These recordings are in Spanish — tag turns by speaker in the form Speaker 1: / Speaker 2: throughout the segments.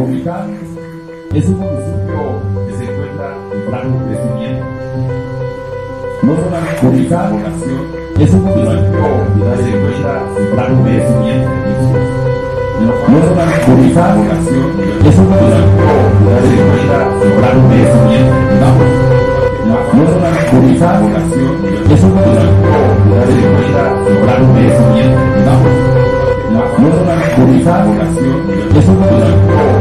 Speaker 1: Comitán es un municipio que se encuentra en franco crecimiento. No solamente Comitán es un municipio que se encuentra en franco crecimiento. No solamente Comitán es un municipio que se encuentra en franco crecimiento. No solamente Comitán es un municipio que se encuentra en franco crecimiento. No solamente Comitán es un municipio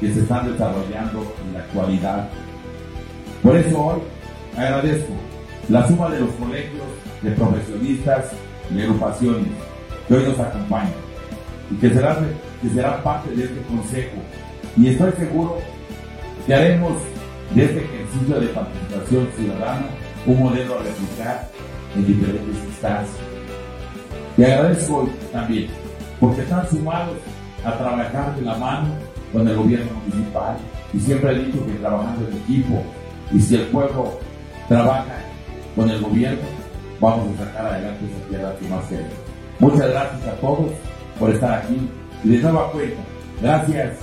Speaker 1: que se están desarrollando en la actualidad. Por eso hoy agradezco la suma de los colegios de profesionistas y agrupaciones que hoy nos acompañan y que serán, que serán parte de este consejo. Y estoy seguro que haremos de este ejercicio de participación ciudadana un modelo a replicar en diferentes instancias. Y agradezco también porque están sumados a trabajar de la mano con el gobierno municipal y siempre he dicho que trabajando en equipo y si el pueblo trabaja con el gobierno vamos a sacar adelante esa tierra que más queremos. Muchas gracias a todos por estar aquí y de nueva cuenta, gracias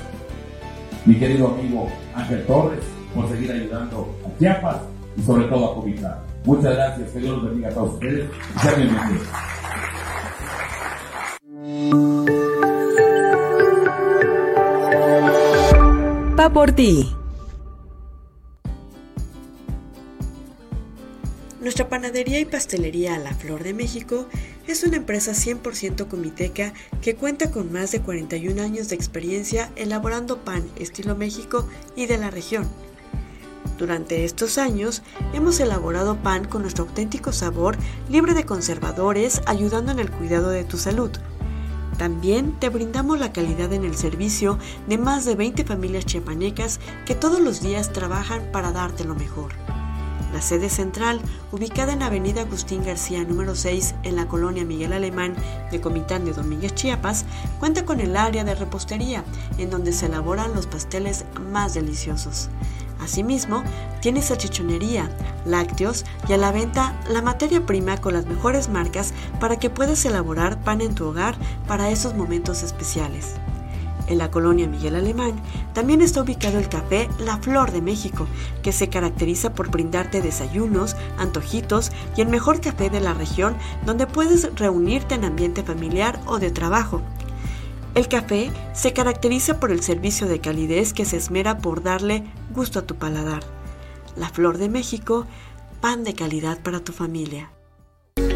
Speaker 1: mi querido amigo Ángel Torres por seguir ayudando a Chiapas y sobre todo a Comitán. Muchas gracias, que Dios los bendiga a todos ustedes y sean bienvenidos.
Speaker 2: Por ti. Nuestra panadería y pastelería La Flor de México es una empresa 100% comiteca que cuenta con más de 41 años de experiencia elaborando pan estilo México y de la región. Durante estos años hemos elaborado pan con nuestro auténtico sabor libre de conservadores, ayudando en el cuidado de tu salud. También te brindamos la calidad en el servicio de más de 20 familias chiapanecas que todos los días trabajan para darte lo mejor. La sede central, ubicada en Avenida Agustín García número 6 en la colonia Miguel Alemán de Comitán de Domínguez, Chiapas, cuenta con el área de repostería, en donde se elaboran los pasteles más deliciosos. Asimismo, tiene salchichonería, lácteos y a la venta la materia prima con las mejores marcas para que puedas elaborar pan en tu hogar para esos momentos especiales. En la colonia Miguel Alemán también está ubicado el café La Flor de México, que se caracteriza por brindarte desayunos, antojitos y el mejor café de la región donde puedes reunirte en ambiente familiar o de trabajo. El café se caracteriza por el servicio de calidez que se esmera por darle gusto a tu paladar. La Flor de México, pan de calidad para tu familia.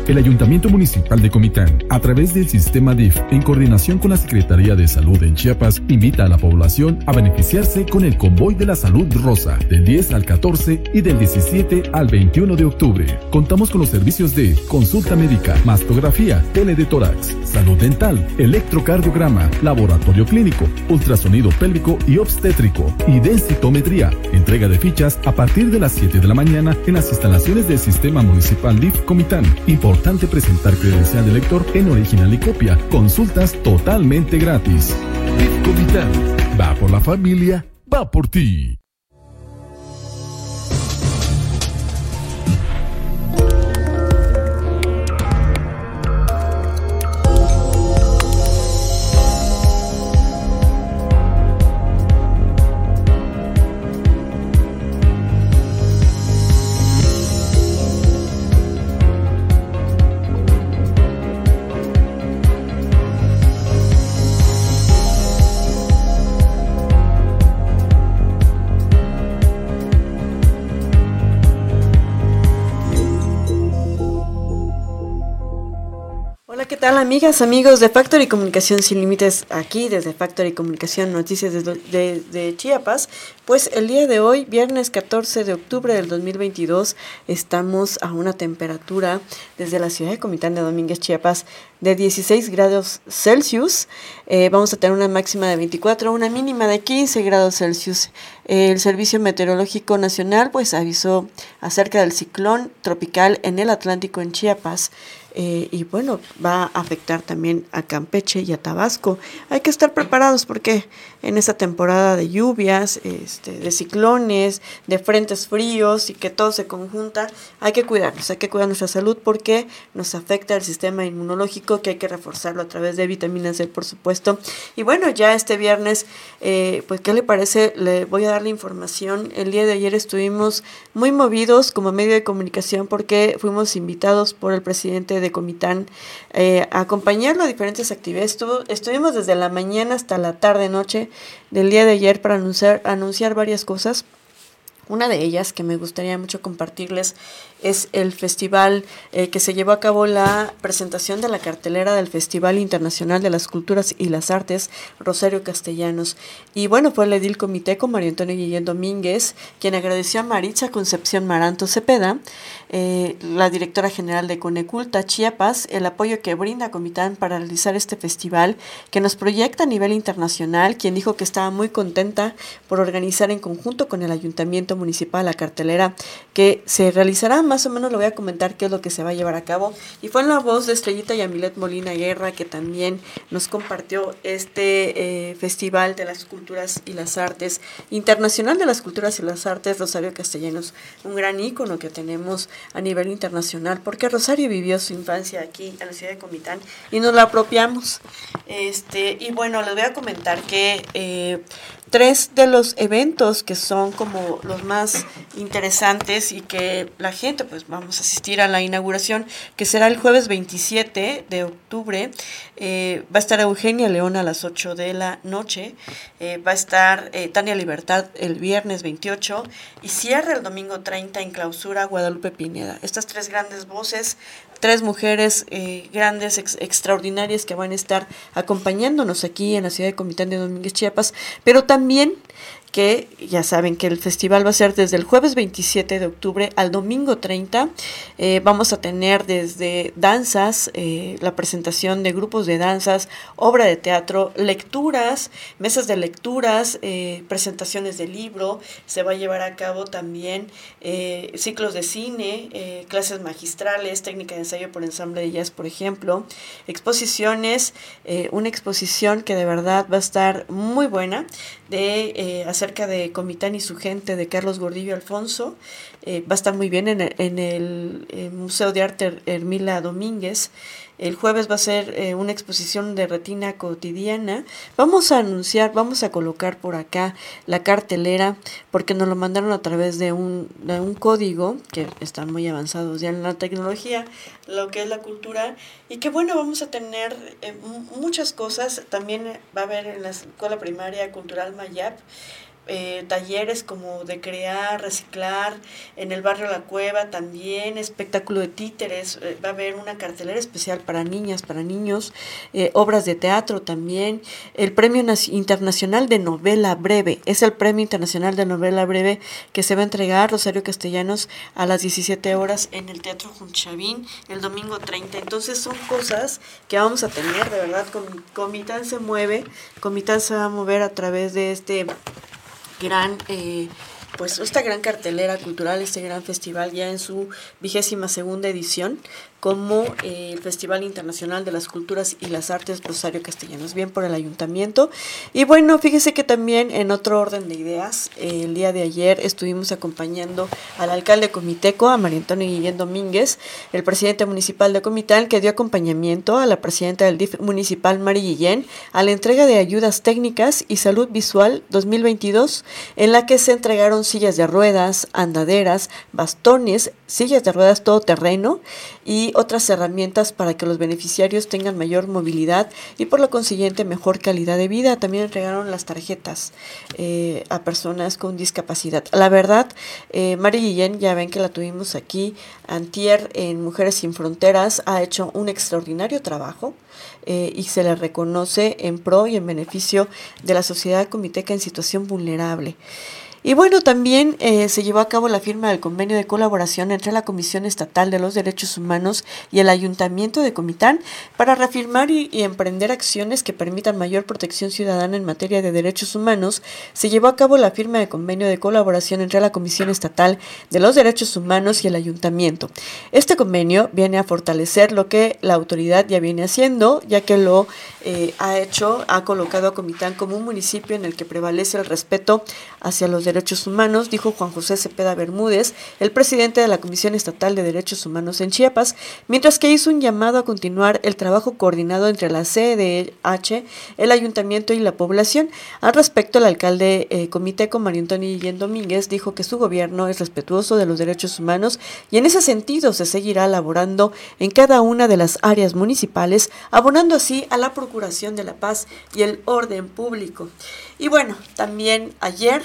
Speaker 3: El Ayuntamiento Municipal de Comitán, a través del sistema DIF, en coordinación con la Secretaría de Salud en Chiapas, invita a la población a beneficiarse con el Convoy de la Salud Rosa, del 10 al 14 y del 17 al 21 de octubre. Contamos con los servicios de consulta médica, mastografía, tele de tórax, salud dental, electrocardiograma, laboratorio clínico, ultrasonido pélvico y obstétrico, y densitometría. Entrega de fichas a partir de las 7 de la mañana en las instalaciones del Sistema Municipal DIF Comitán. Importante presentar credencial de lector en original y copia. Consultas totalmente gratis. Va por la familia, va por ti.
Speaker 2: Tal amigas, amigos de Factory Comunicación Sin Límites aquí desde Factory Comunicación Noticias de, Chiapas? Pues el día de hoy, viernes 14 de octubre del 2022, estamos a una temperatura desde la ciudad de Comitán de Domínguez, Chiapas, de 16 grados Celsius. Eh, vamos a tener una máxima de 24, una mínima de 15 grados Celsius. el Servicio Meteorológico Nacional pues avisó acerca del ciclón tropical en el Atlántico en Chiapas. Eh, y bueno, va a afectar también a Campeche y a Tabasco. Hay que estar preparados porque en esta temporada de lluvias, este, de ciclones, de frentes fríos y que todo se conjunta, hay que cuidarnos, hay que cuidar nuestra salud porque nos afecta el sistema inmunológico que hay que reforzarlo a través de vitamina C, por supuesto. Y bueno, ya este viernes, eh, pues, ¿qué le parece? Le voy a dar la información. El día de ayer estuvimos muy movidos como medio de comunicación porque fuimos invitados por el presidente de de Comitán eh, acompañarlo a diferentes actividades. estuvimos desde la mañana hasta la tarde, noche del día de ayer para anunciar, anunciar varias cosas. Una de ellas que me gustaría mucho compartirles es el festival eh, que se llevó a cabo la presentación de la cartelera del Festival Internacional de las Culturas y las Artes Rosario Castellanos. Y bueno, fue el edil comité con María Antonio Guillén Domínguez, quien agradeció a Maritza Concepción Maranto Cepeda, eh, la directora general de Coneculta Chiapas, el apoyo que brinda Comitán para realizar este festival que nos proyecta a nivel internacional, quien dijo que estaba muy contenta por organizar en conjunto con el Ayuntamiento Municipal la cartelera que se realizará más o menos le voy a comentar qué es lo que se va a llevar a cabo. Y fue en la voz de Estrellita Yamilet Molina Guerra que también nos compartió este eh, Festival de las Culturas y las Artes, Internacional de las Culturas y las Artes, Rosario Castellanos, un gran ícono que tenemos a nivel internacional, porque Rosario vivió su infancia aquí en la ciudad de Comitán y nos la apropiamos. Este, y bueno, les voy a comentar que eh, tres de los eventos que son como los más interesantes y que la gente pues vamos a asistir a la inauguración que será el jueves 27 de octubre eh, va a estar Eugenia León a las 8 de la noche eh, va a estar eh, Tania Libertad el viernes 28 y cierra el domingo 30 en clausura Guadalupe Pineda. Estas tres grandes voces tres mujeres eh, grandes, extraordinarias que van a estar acompañándonos aquí en la ciudad de Comitán de Domínguez, Chiapas, pero también que ya saben que el festival va a ser desde el jueves 27 de octubre al domingo 30. Eh, vamos a tener desde danzas, eh, la presentación de grupos de danzas, obra de teatro, lecturas, mesas de lecturas, eh, presentaciones de libro. Se va a llevar a cabo también ciclos de cine, clases magistrales, técnica de ensayo por ensamble de jazz, por ejemplo, exposiciones, una exposición que de verdad va a estar muy buena de hacer acerca de Comitán y su gente de Carlos Gordillo Alfonso. Eh, va a estar muy bien en el, eh, Museo de Arte Hermila Domínguez. El jueves va a ser eh, una exposición de retina cotidiana. Vamos a anunciar, vamos a colocar por acá la cartelera porque nos lo mandaron a través de un, de un código que están muy avanzados ya en la tecnología, lo que es la cultura. Y que bueno, vamos a tener muchas cosas. También va a haber en la Escuela Primaria Cultural Mayap eh, talleres como de crear, reciclar, en el barrio La Cueva también, espectáculo de títeres, eh, va a haber una cartelera especial para niñas, para niños, eh, obras de teatro también, el Premio Internacional de Novela Breve, es el Premio Internacional de Novela Breve que se va a entregar Rosario Castellanos a las 17 horas en el Teatro Junchavín el domingo 30. Entonces son cosas que vamos a tener, de verdad, Comitán se mueve, Comitán se va a mover a través de este gran, eh, pues esta gran cartelera cultural, este gran festival ya en su vigésima segunda edición como eh, el Festival Internacional de las Culturas y las Artes Rosario Castellanos, bien por el ayuntamiento. Y bueno, fíjese que también en otro orden de ideas, el día de ayer estuvimos acompañando al alcalde comiteco, a María Antonio Guillén Domínguez, el presidente municipal de Comitán, que dio acompañamiento a la presidenta del DIF municipal, Mari Guillén, a la entrega de ayudas técnicas y salud visual 2022, en la que se entregaron sillas de ruedas, andaderas, bastones, sillas de ruedas todoterreno y otras herramientas para que los beneficiarios tengan mayor movilidad y por lo consiguiente mejor calidad de vida. También entregaron las tarjetas eh, a personas con discapacidad. La verdad, eh, Mari Guillén, ya ven que la tuvimos aquí, Antier en Mujeres Sin Fronteras, ha hecho un extraordinario trabajo. Eh, y se le reconoce en pro y en beneficio de la sociedad comiteca en situación vulnerable. Y bueno, también eh, se llevó a cabo la firma del convenio de colaboración entre la Comisión Estatal de los Derechos Humanos y el Ayuntamiento de Comitán para reafirmar y, emprender acciones que permitan mayor protección ciudadana en materia de derechos humanos. Se llevó a cabo la firma de convenio de colaboración entre la Comisión Estatal de los Derechos Humanos y el Ayuntamiento. Este convenio viene a fortalecer lo que la autoridad ya viene haciendo, ya que lo eh, ha hecho, ha colocado a Comitán como un municipio en el que prevalece el respeto hacia los derechos Derechos Humanos, dijo Juan José Cepeda Bermúdez, el presidente de la Comisión Estatal de Derechos Humanos en Chiapas, mientras que hizo un llamado a continuar el trabajo coordinado entre la CDH, el ayuntamiento y la población. Al respecto, el alcalde eh, Comiteco, Mario Antonio Guillén Domínguez, dijo que su gobierno es respetuoso de los derechos humanos y en ese sentido se seguirá elaborando en cada una de las áreas municipales, abonando así a la procuración de la paz y el orden público. Y bueno, también ayer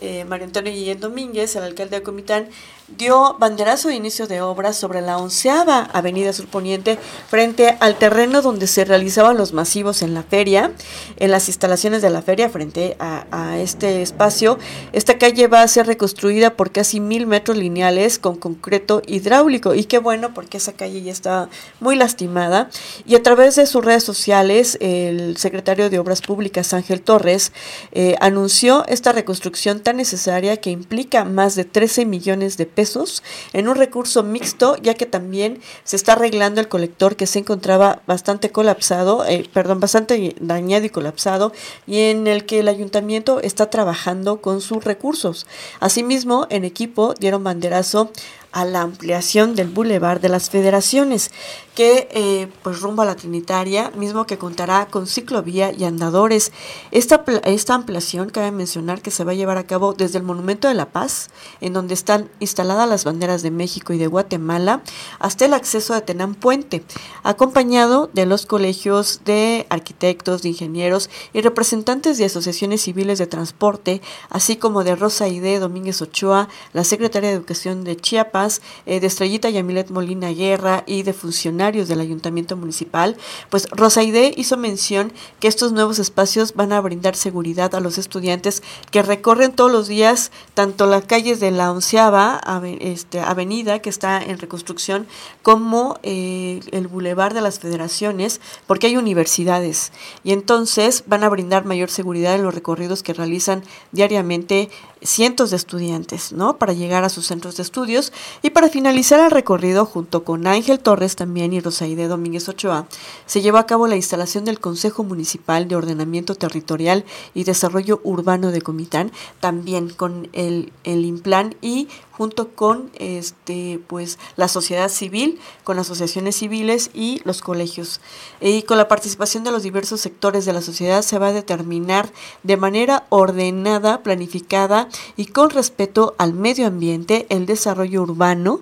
Speaker 2: eh, Mario Antonio Guillén Domínguez, el alcalde de Comitán, dio banderazo de inicio de obras sobre la onceava avenida surponiente frente al terreno donde se realizaban los masivos en la feria, en las instalaciones de la feria frente a, este espacio. Esta calle va a ser reconstruida por casi mil metros lineales con concreto hidráulico y qué bueno porque esa calle ya está muy lastimada y a través de sus redes sociales el secretario de Obras Públicas Ángel Torres eh, anunció esta reconstrucción necesaria que implica más de 13 millones de pesos en un recurso mixto, ya que también se está arreglando el colector que se encontraba bastante colapsado, eh, perdón, bastante dañado y colapsado, y en el que el ayuntamiento está trabajando con sus recursos. Asimismo, en equipo dieron banderazo a la ampliación del Boulevard de las Federaciones, que eh, pues rumbo a la Trinitaria, mismo que contará con ciclovía y andadores. Esta, esta ampliación cabe mencionar que se va a llevar a cabo desde el Monumento de la Paz, en donde están instaladas las banderas de México y de Guatemala, hasta el acceso a Tenán Puente, acompañado de los colegios de arquitectos, de ingenieros y representantes de asociaciones civiles de transporte, así como de Rosa Ide Domínguez Ochoa, la secretaria de Educación de Chiapas, eh, de Estrellita Yamilet Molina Guerra y de funcionarios del Ayuntamiento Municipal, pues Rosaide hizo mención que estos nuevos espacios van a brindar seguridad a los estudiantes que recorren todos los días tanto las calles de la onceava este, avenida que está en reconstrucción como eh, el bulevar de las federaciones porque hay universidades. Y entonces van a brindar mayor seguridad en los recorridos que realizan diariamente cientos de estudiantes, ¿no? Para llegar a sus centros de estudios y para finalizar el recorrido junto con Ángel Torres también y Rosaide Domínguez Ochoa, se llevó a cabo la instalación del Consejo Municipal de Ordenamiento Territorial y Desarrollo Urbano de Comitán, también con el, el Implan y junto con este pues la sociedad civil, con asociaciones civiles y los colegios. Y con la participación de los diversos sectores de la sociedad se va a determinar de manera ordenada, planificada y con respeto al medio ambiente el desarrollo urbano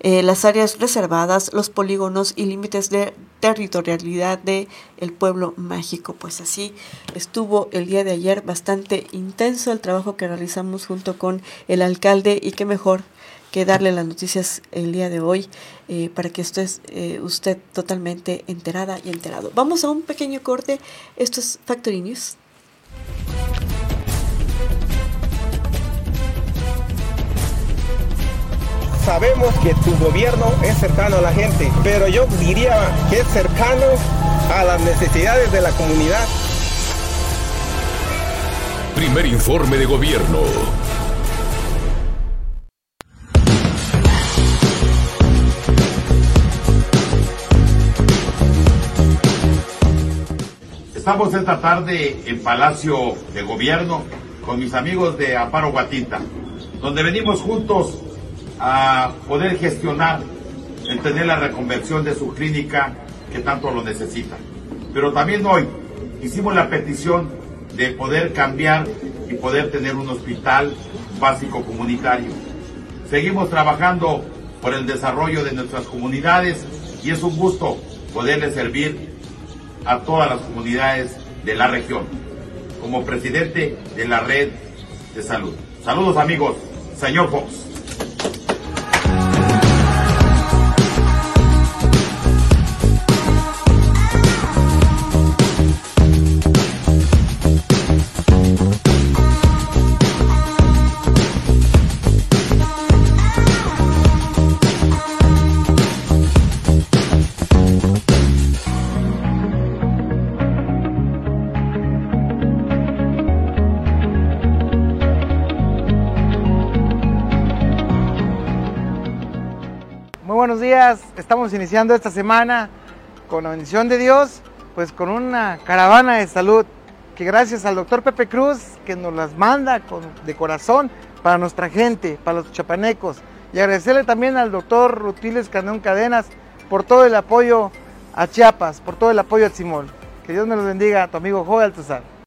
Speaker 2: eh, las áreas reservadas, los polígonos y límites de territorialidad de el pueblo mágico. Pues así estuvo el día de ayer bastante intenso el trabajo que realizamos junto con el alcalde y qué mejor que darle las noticias el día de hoy eh, para que esté eh, usted totalmente enterada y enterado. Vamos a un pequeño corte. Esto es Factory News.
Speaker 4: Sabemos que tu gobierno es cercano a la gente, pero yo diría que es cercano a las necesidades de la comunidad.
Speaker 5: Primer informe de gobierno.
Speaker 1: Estamos esta tarde en Palacio de Gobierno con mis amigos de Amparo Guatinta, donde venimos juntos a poder gestionar el tener la reconversión de su clínica que tanto lo necesita. Pero también hoy hicimos la petición de poder cambiar y poder tener un hospital básico comunitario. Seguimos trabajando por el desarrollo de nuestras comunidades y es un gusto poderle servir a todas las comunidades de la región como presidente de la red de salud. Saludos amigos, señor Fox.
Speaker 6: Estamos iniciando esta semana con la bendición de Dios, pues con una caravana de salud que gracias al doctor Pepe Cruz, que nos las manda con, de corazón para nuestra gente, para los chapanecos. Y agradecerle también al doctor Rutiles Canón Cadenas por todo el apoyo a Chiapas, por todo el apoyo a Simón. Que Dios me los bendiga, tu amigo Joel Altuzar.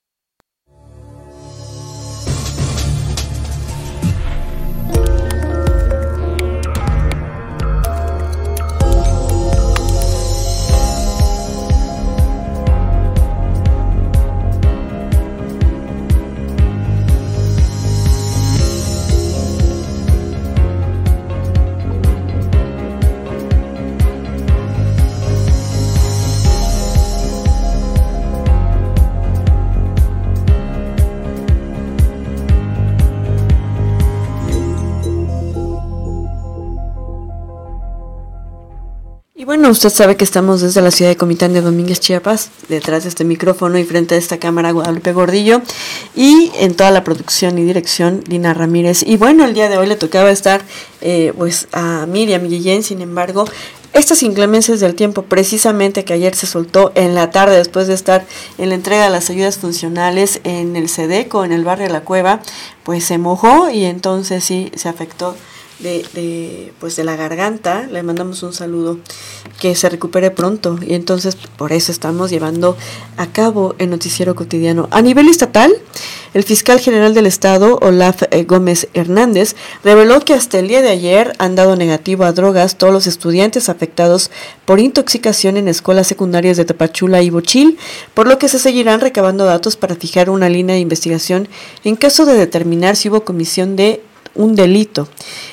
Speaker 2: Usted sabe que estamos desde la ciudad de Comitán de Domínguez, Chiapas, detrás de este micrófono y frente a esta cámara Guadalupe Gordillo, y en toda la producción y dirección Lina Ramírez. Y bueno, el día de hoy le tocaba estar eh, pues a Miriam Guillén, sin embargo, estas inclemencias del tiempo, precisamente que ayer se soltó en la tarde después de estar en la entrega de las ayudas funcionales en el SEDECO, en el barrio de la Cueva, pues se mojó y entonces sí se afectó de, de, pues de la garganta, le mandamos un saludo, que se recupere pronto. Y entonces por eso estamos llevando a cabo el noticiero cotidiano. A nivel estatal, el fiscal general del estado, Olaf eh, Gómez Hernández, reveló que hasta el día de ayer han dado negativo a drogas todos los estudiantes afectados por intoxicación en escuelas secundarias de Tapachula y Bochil, por lo que se seguirán recabando datos para fijar una línea de investigación en caso de determinar si hubo comisión de un delito.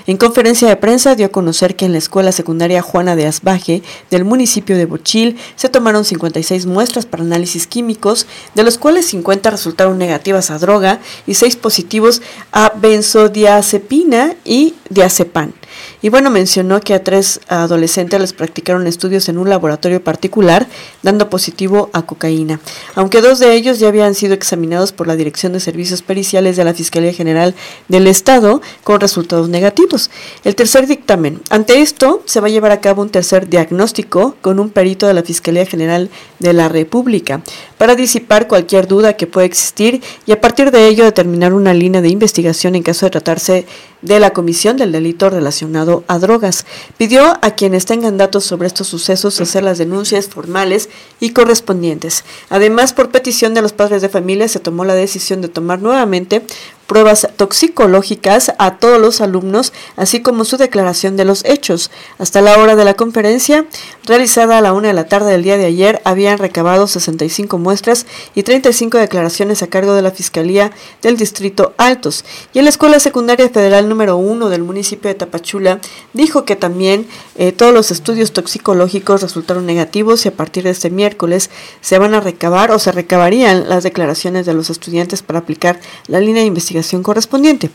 Speaker 2: En conferencia de prensa dio a conocer que en la escuela secundaria Juana de Asbaje del municipio de Bochil se tomaron 56 muestras para análisis químicos, de los cuales 50 resultaron negativas a droga y 6 positivos a benzodiazepina y diazepam. Y bueno, mencionó que a tres adolescentes les practicaron estudios en un laboratorio particular, dando positivo a cocaína, aunque dos de ellos ya habían sido examinados por la Dirección de Servicios Periciales de la Fiscalía General del Estado con resultados negativos. El tercer dictamen. Ante esto, se va a llevar a cabo un tercer diagnóstico con un perito de la Fiscalía General de la República para disipar cualquier duda que pueda existir y a partir de ello determinar una línea de investigación en caso de tratarse de la comisión del delito relacionado a drogas. Pidió a quienes tengan datos sobre estos sucesos hacer las denuncias formales y correspondientes. Además, por petición de los padres de familia, se tomó la decisión de tomar nuevamente pruebas toxicológicas a todos los alumnos, así como su declaración de los hechos. Hasta la hora de la conferencia, realizada a la una de la tarde del día de ayer, habían recabado 65 muestras y 35 declaraciones a cargo de la Fiscalía del Distrito Altos. Y en la Escuela Secundaria Federal número 1 del municipio de Tapachula, dijo que también eh, todos los estudios toxicológicos resultaron negativos y a partir de este miércoles se van a recabar o se recabarían las declaraciones de los estudiantes para aplicar la línea de investigación correspondiente.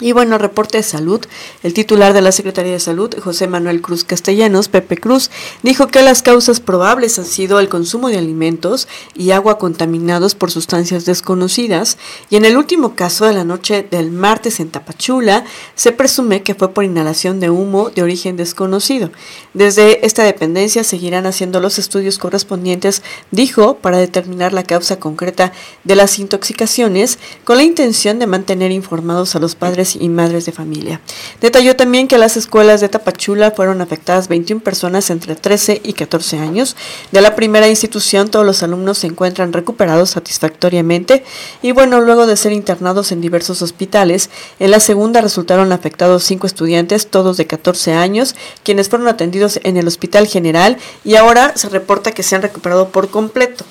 Speaker 2: Y bueno, reporte de salud. El titular de la Secretaría de Salud, José Manuel Cruz Castellanos, Pepe Cruz, dijo que las causas probables han sido el consumo de alimentos y agua contaminados por sustancias desconocidas. Y en el último caso de la noche del martes en Tapachula, se presume que fue por inhalación de humo de origen desconocido. Desde esta dependencia seguirán haciendo los estudios correspondientes, dijo, para determinar la causa concreta de las intoxicaciones, con la intención de mantener informados a los padres y madres de familia. Detalló también que las escuelas de Tapachula fueron afectadas 21 personas entre 13 y 14 años. De la primera institución, todos los alumnos se encuentran recuperados satisfactoriamente y bueno, luego de ser internados en diversos hospitales, en la segunda resultaron afectados cinco estudiantes, todos de 14 años, quienes fueron atendidos en el Hospital General y ahora se reporta que se han recuperado por completo.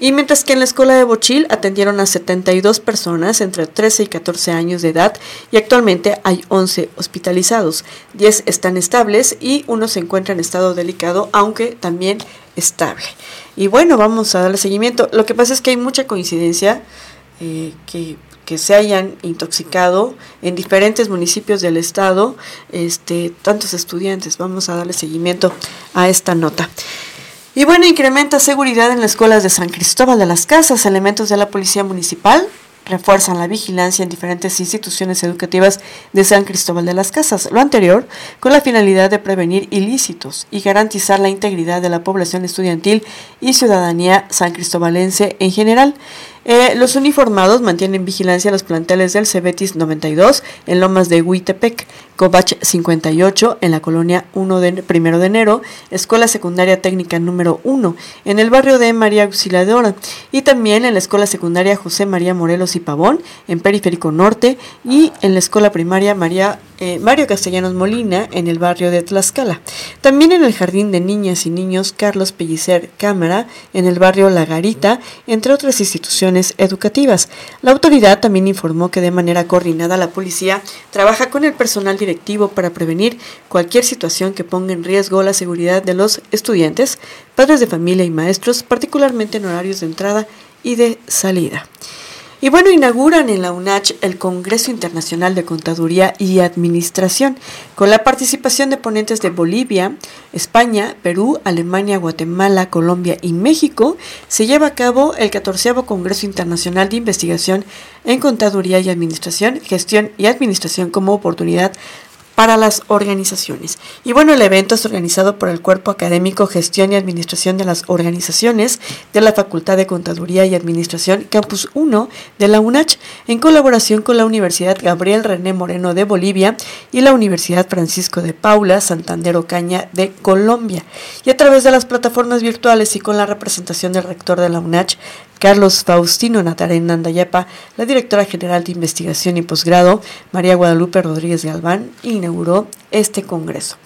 Speaker 2: Y mientras que en la escuela de Bochil atendieron a 72 personas entre 13 y 14 años de edad y actualmente hay 11 hospitalizados. 10 están estables y uno se encuentra en estado delicado, aunque también estable. Y bueno, vamos a darle seguimiento. Lo que pasa es que hay mucha coincidencia eh, que que se hayan intoxicado en diferentes municipios del estado, este, tantos estudiantes. Vamos a darle seguimiento a esta nota. Y bueno, incrementa seguridad en las escuelas de San Cristóbal de las Casas. Elementos de la Policía Municipal refuerzan la vigilancia en diferentes instituciones educativas de San Cristóbal de las Casas. Lo anterior con la finalidad de prevenir ilícitos y garantizar la integridad de la población estudiantil y ciudadanía san cristobalense en general. Eh, los uniformados mantienen vigilancia en los planteles del Cebetis 92 en Lomas de Huitepec, Covach 58 en la colonia 1 de 1 de enero, Escuela Secundaria Técnica número 1 en el barrio de María Auxiliadora y también en la Escuela Secundaria José María Morelos y Pavón en Periférico Norte y en la Escuela Primaria María eh, Mario Castellanos Molina en el barrio de Tlaxcala. También en el Jardín de Niñas y Niños Carlos Pellicer Cámara en el barrio La Garita, entre otras instituciones educativas. La autoridad también informó que de manera coordinada la policía trabaja con el personal directivo para prevenir cualquier situación que ponga en riesgo la seguridad de los estudiantes, padres de familia y maestros, particularmente en horarios de entrada y de salida. Y bueno, inauguran en la UNACH el Congreso Internacional de Contaduría y Administración, con la participación de ponentes de Bolivia, España, Perú, Alemania, Guatemala, Colombia y México. Se lleva a cabo el 14 Congreso Internacional de Investigación en Contaduría y Administración, Gestión y Administración como oportunidad para las organizaciones. Y bueno, el evento es organizado por el Cuerpo Académico Gestión y Administración de las Organizaciones de la Facultad de Contaduría y Administración Campus 1 de la UNACH, en colaboración con la Universidad Gabriel René Moreno de Bolivia y la Universidad Francisco de Paula Santander Ocaña de Colombia. Y a través de las plataformas virtuales y con la representación del rector de la UNACH, Carlos Faustino Natarén Nandayapa, la directora general de investigación y posgrado, María Guadalupe Rodríguez Galván, inauguró este congreso.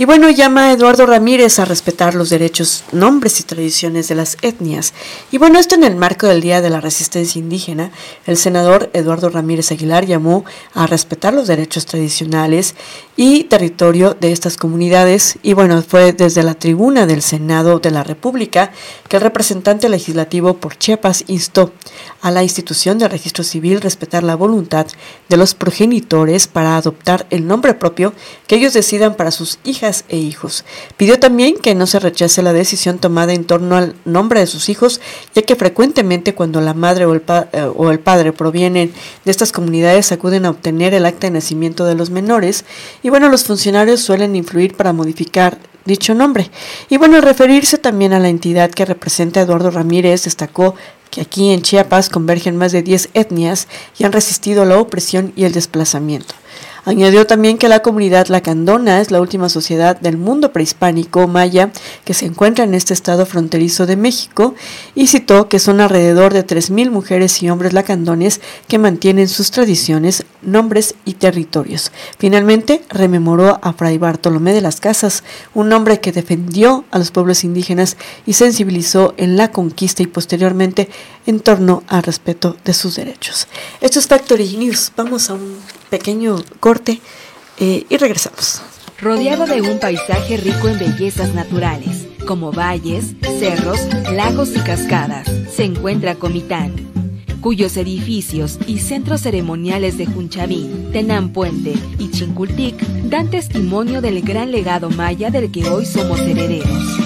Speaker 2: Y bueno, llama a Eduardo Ramírez a respetar los derechos, nombres y tradiciones de las etnias. Y bueno, esto en el marco del Día de la Resistencia Indígena, el senador Eduardo Ramírez Aguilar llamó a respetar los derechos tradicionales y territorio de estas comunidades. Y bueno, fue desde la tribuna del Senado de la República que el representante legislativo por Chiapas instó a la institución de registro civil respetar la voluntad de los progenitores para adoptar el nombre propio que ellos decidan para sus hijas e hijos. Pidió también que no se rechace la decisión tomada en torno al nombre de sus hijos, ya que frecuentemente cuando la madre o el, eh, o el padre provienen de estas comunidades acuden a obtener el acta de nacimiento de los menores y bueno, los funcionarios suelen influir para modificar dicho nombre. Y bueno, al referirse también a la entidad que representa Eduardo Ramírez, destacó que aquí en Chiapas convergen más de 10 etnias y han resistido la opresión y el desplazamiento. Añadió también que la comunidad lacandona es la última sociedad del mundo prehispánico maya que se encuentra en este estado fronterizo de México y citó que son alrededor de 3.000 mujeres y hombres lacandones que mantienen sus tradiciones, nombres y territorios. Finalmente, rememoró a Fray Bartolomé de las Casas, un hombre que defendió a los pueblos indígenas y sensibilizó en la conquista y posteriormente en torno al respeto de sus derechos. Esto es Factory News. Vamos a un pequeño corte eh, y regresamos.
Speaker 7: Rodeado de un paisaje rico en bellezas naturales, como valles, cerros, lagos y cascadas, se encuentra Comitán, cuyos edificios y centros ceremoniales de Junchaví, Tenampuente y Chincultic dan testimonio del gran legado maya del que hoy somos herederos.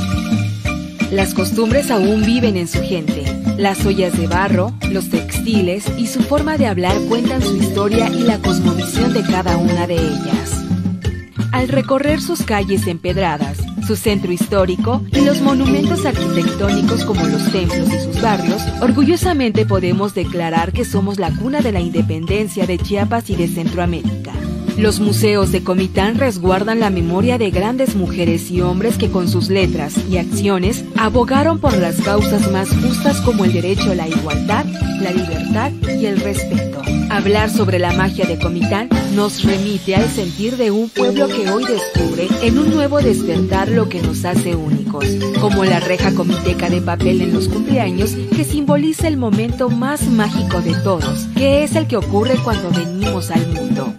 Speaker 7: Las costumbres aún viven en su gente. Las ollas de barro, los textiles y su forma de hablar cuentan su historia y la cosmovisión de cada una de ellas. Al recorrer sus calles empedradas, su centro histórico y los monumentos arquitectónicos como los templos y sus barrios, orgullosamente podemos declarar que somos la cuna de la independencia de Chiapas y de Centroamérica. Los museos de Comitán resguardan la memoria de grandes mujeres y hombres que con sus letras y acciones abogaron por las causas más justas como el derecho a la igualdad, la libertad y el respeto. Hablar sobre la magia de Comitán nos remite al sentir de un pueblo que hoy descubre en un nuevo despertar lo que nos hace únicos, como la reja comiteca de papel en los cumpleaños que simboliza el momento más mágico de todos, que es el que ocurre cuando venimos al mundo.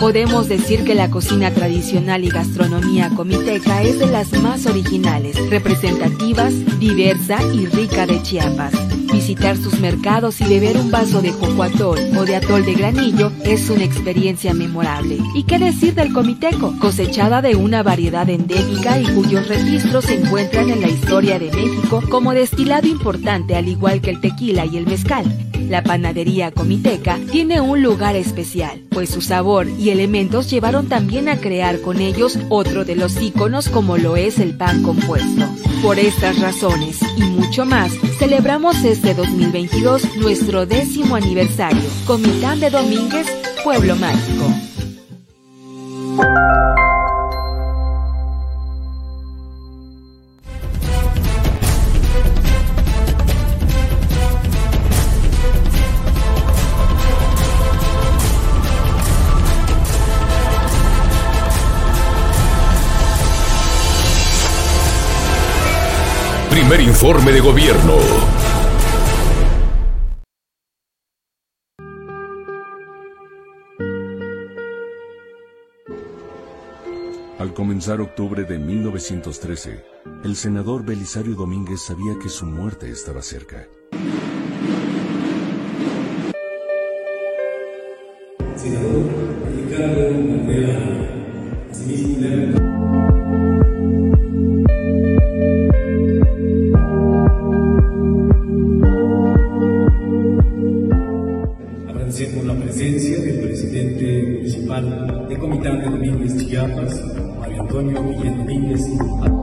Speaker 7: Podemos decir que la cocina tradicional y gastronomía comiteca es de las más originales, representativas, diversa y rica de Chiapas. Visitar sus mercados y beber un vaso de coco atol o de atol de granillo es una experiencia memorable. ¿Y qué decir del comiteco? Cosechada de una variedad endémica y cuyos registros se encuentran en la historia de México como destilado importante al igual que el tequila y el mezcal. La panadería comiteca tiene un lugar especial, pues su sabor y elementos llevaron también a crear con ellos otro de los íconos como lo es el pan compuesto. Por estas razones y mucho más, celebramos este 2022 nuestro décimo aniversario. Comitán de Domínguez, Pueblo Mágico.
Speaker 5: Primer informe de gobierno.
Speaker 3: Al comenzar octubre de 1913, el senador Belisario Domínguez sabía que su muerte estaba cerca.
Speaker 8: Senador Ricardo Mandela, asimismo de Comitán de Domínguez Chiapas, Mario Antonio Guillén Domínguez.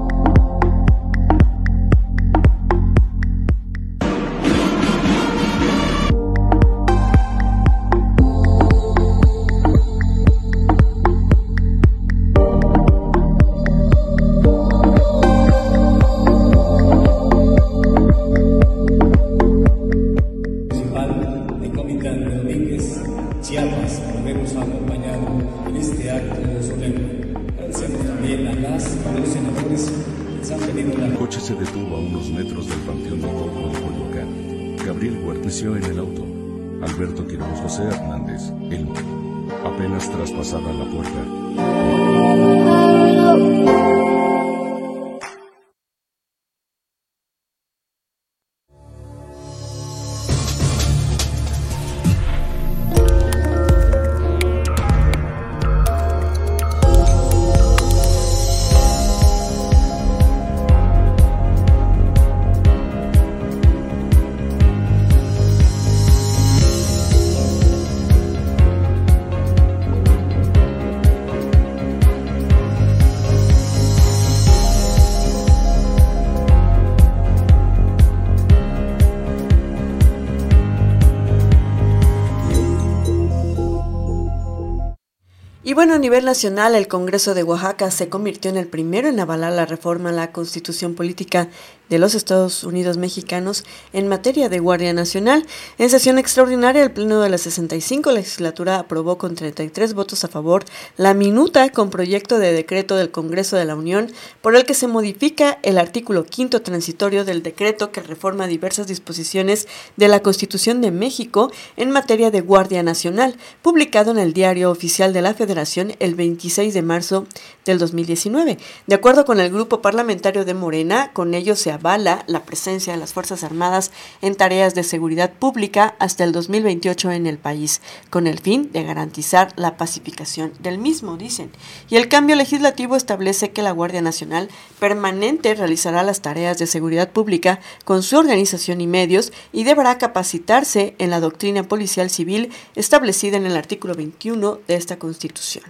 Speaker 2: Bueno, a nivel nacional, el Congreso de Oaxaca se convirtió en el primero en avalar la reforma a la Constitución Política de los Estados Unidos Mexicanos en materia de Guardia Nacional. En sesión extraordinaria, el Pleno de la 65 legislatura aprobó con 33 votos a favor la minuta con proyecto de decreto del Congreso de la Unión por el que se modifica el artículo quinto transitorio del decreto que reforma diversas disposiciones de la Constitución de México en materia de Guardia Nacional, publicado en el Diario Oficial de la Federación el 26 de marzo del 2019. De acuerdo con el grupo parlamentario de Morena, con ello se la presencia de las Fuerzas Armadas en tareas de seguridad pública hasta el 2028 en el país, con el fin de garantizar la pacificación del mismo, dicen. Y el cambio legislativo establece que la Guardia Nacional permanente realizará las tareas de seguridad pública con su organización y medios y deberá capacitarse en la doctrina policial civil establecida en el artículo 21 de esta Constitución.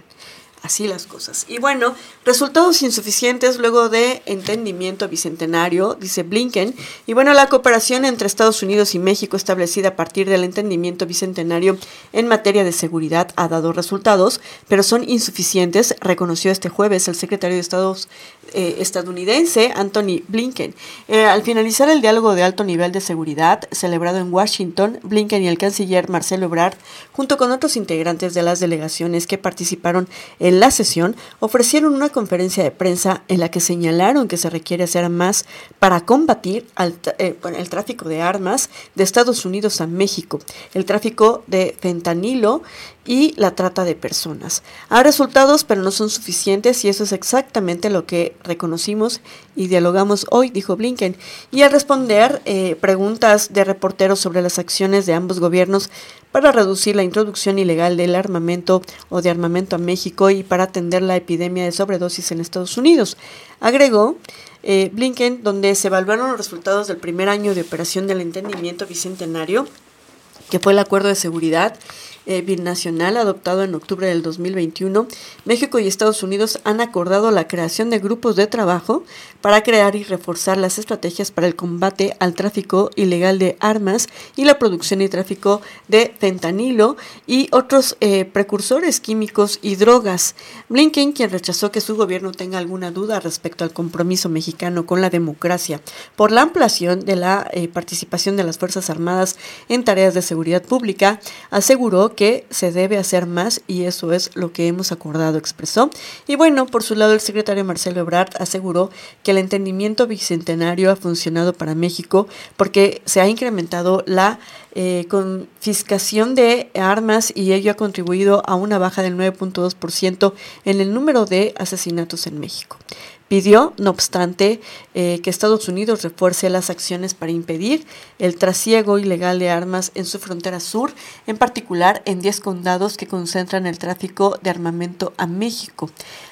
Speaker 2: Así las cosas. Y bueno, resultados insuficientes luego de entendimiento bicentenario, dice Blinken. Y bueno, la cooperación entre Estados Unidos y México establecida a partir del entendimiento bicentenario en materia de seguridad ha dado resultados, pero son insuficientes, reconoció este jueves el secretario de Estados eh, estadounidense Anthony Blinken. Eh, al finalizar el diálogo de alto nivel de seguridad celebrado en Washington, Blinken y el canciller Marcelo Ebrard, junto con otros integrantes de las delegaciones que participaron en la sesión ofrecieron una conferencia de prensa en la que señalaron que se requiere hacer más para combatir eh, el tráfico de armas de Estados Unidos a México, el tráfico de fentanilo y la trata de personas. Hay resultados, pero no son suficientes y eso es exactamente lo que reconocimos y dialogamos hoy, dijo Blinken. Y al responder eh, preguntas de reporteros sobre las acciones de ambos gobiernos para reducir la introducción ilegal del armamento o de armamento a México y para atender la epidemia de sobredosis en Estados Unidos, agregó eh, Blinken, donde se evaluaron los resultados del primer año de operación del entendimiento bicentenario, que fue el acuerdo de seguridad eh, binacional adoptado en octubre del 2021, México y Estados Unidos han acordado la creación de grupos de trabajo para crear y reforzar las estrategias para el combate al tráfico ilegal de armas y la producción y tráfico de fentanilo y otros eh, precursores químicos y drogas. Blinken, quien rechazó que su gobierno tenga alguna duda respecto al compromiso mexicano con la democracia por la ampliación de la eh, participación de las Fuerzas Armadas en tareas de seguridad pública, aseguró que se debe hacer más y eso es lo que hemos acordado, expresó. Y bueno, por su lado, el secretario Marcelo Ebrard aseguró que el entendimiento bicentenario ha funcionado para México porque se ha incrementado la eh, confiscación de armas y ello ha contribuido a una baja del 9.2% en el número de asesinatos en México. Pidió, no obstante, eh, que Estados Unidos refuerce las acciones para impedir el trasiego ilegal de armas en su frontera sur, en particular en 10 condados que concentran el tráfico de armamento a México.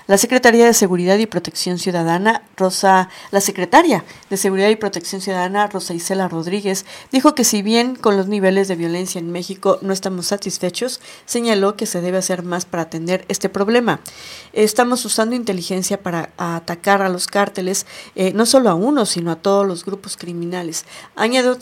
Speaker 2: La Secretaría de Seguridad y Protección Ciudadana, Rosa, la secretaria de Seguridad y Protección Ciudadana, Rosa Isela Rodríguez, dijo que si bien con los niveles de violencia en México no estamos satisfechos, señaló que se debe hacer más para atender este problema. Estamos usando inteligencia para atacar a los cárteles, eh, no solo a uno, sino a todos los grupos criminales. Añadió,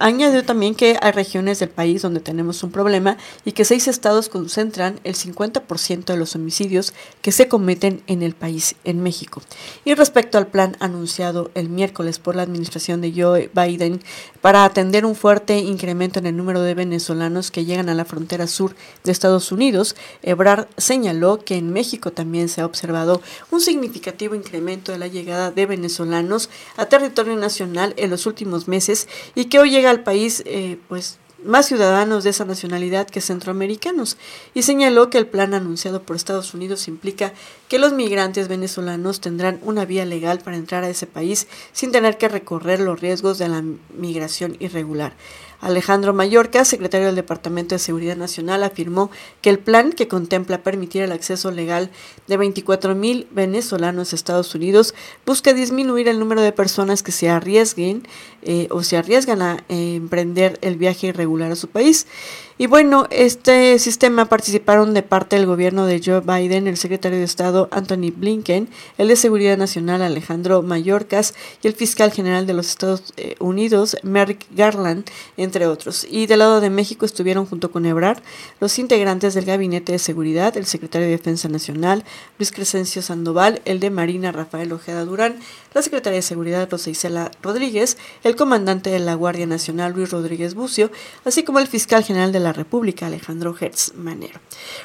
Speaker 2: añadió también que hay regiones del país donde tenemos un problema y que seis estados concentran el 50% de los homicidios que se cometen en el país, en México. Y respecto al plan anunciado el miércoles por la administración de Joe Biden para atender un fuerte incremento en el número de venezolanos que llegan a la frontera sur de Estados Unidos, Ebrard señaló que en México también se ha observado un significativo incremento de la llegada de venezolanos a territorio nacional en los últimos meses y que hoy llega al país eh, pues más ciudadanos de esa nacionalidad que centroamericanos, y señaló que el plan anunciado por Estados Unidos implica que los migrantes venezolanos tendrán una vía legal para entrar a ese país sin tener que recorrer los riesgos de la migración irregular. Alejandro Mallorca, secretario del Departamento de Seguridad Nacional, afirmó que el plan que contempla permitir el acceso legal de 24.000 venezolanos a Estados Unidos busca disminuir el número de personas que se arriesguen eh, o se arriesgan a eh, emprender el viaje irregular a su país. Y bueno, este sistema participaron de parte del gobierno de Joe Biden, el secretario de Estado Anthony Blinken, el de Seguridad Nacional Alejandro Mayorkas y el fiscal general de los Estados eh, Unidos Merrick Garland, entre otros. Y del lado de México estuvieron junto con Ebrard los integrantes del Gabinete de Seguridad, el secretario de Defensa Nacional Luis Crescencio Sandoval, el de Marina Rafael Ojeda Durán, la secretaria de Seguridad Rosa Isela Rodríguez, el comandante de la Guardia Nacional Luis Rodríguez Bucio, así como el fiscal general de la República Alejandro Hertz Manero.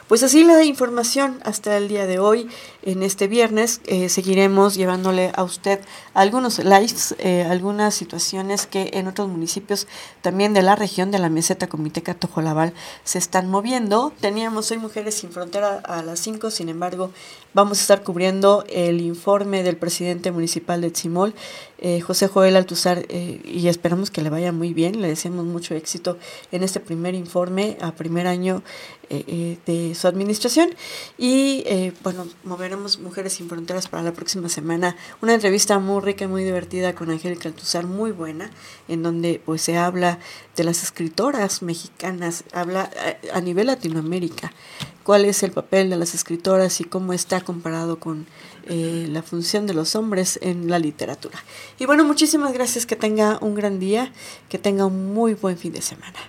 Speaker 2: Pues así la información hasta el día de hoy, en este viernes, eh, seguiremos llevándole a usted algunos lives, eh, algunas situaciones que en otros municipios también de la región de la meseta Comiteca Tojolabal se están moviendo. Teníamos hoy Mujeres sin Frontera a las 5, sin embargo, vamos a estar cubriendo el informe del presidente municipal de Tzimol, eh, José Joel Altuzar, eh, y esperamos que le vaya muy bien. Le deseamos mucho éxito en este primer informe a primer año eh, de su administración. Y bueno, moveremos Mujeres sin Fronteras para la próxima semana. Una entrevista muy rica y muy divertida con Angélica Altuzar, muy buena, en donde pues se habla de las escritoras mexicanas, habla a nivel Latinoamérica cuál es el papel de las escritoras y cómo está comparado con eh, la función de los hombres en la literatura. Y bueno, muchísimas gracias, que tenga un gran día, que tenga un muy buen fin de semana.